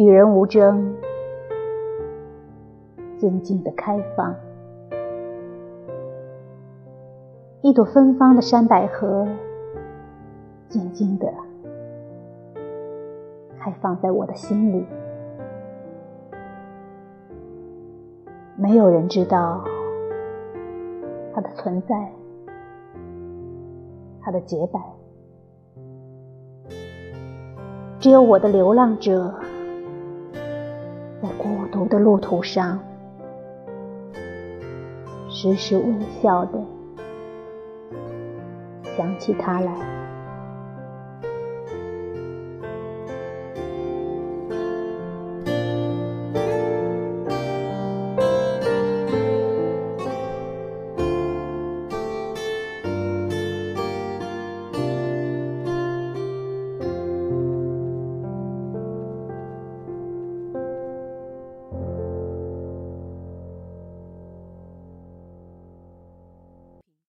与人无争，静静的开放。一朵芬芳的山百合，静静的开放在我的心里。没有人知道它的存在，它的洁白。只有我的流浪者，在孤独的路途上，时时微笑的想起他来。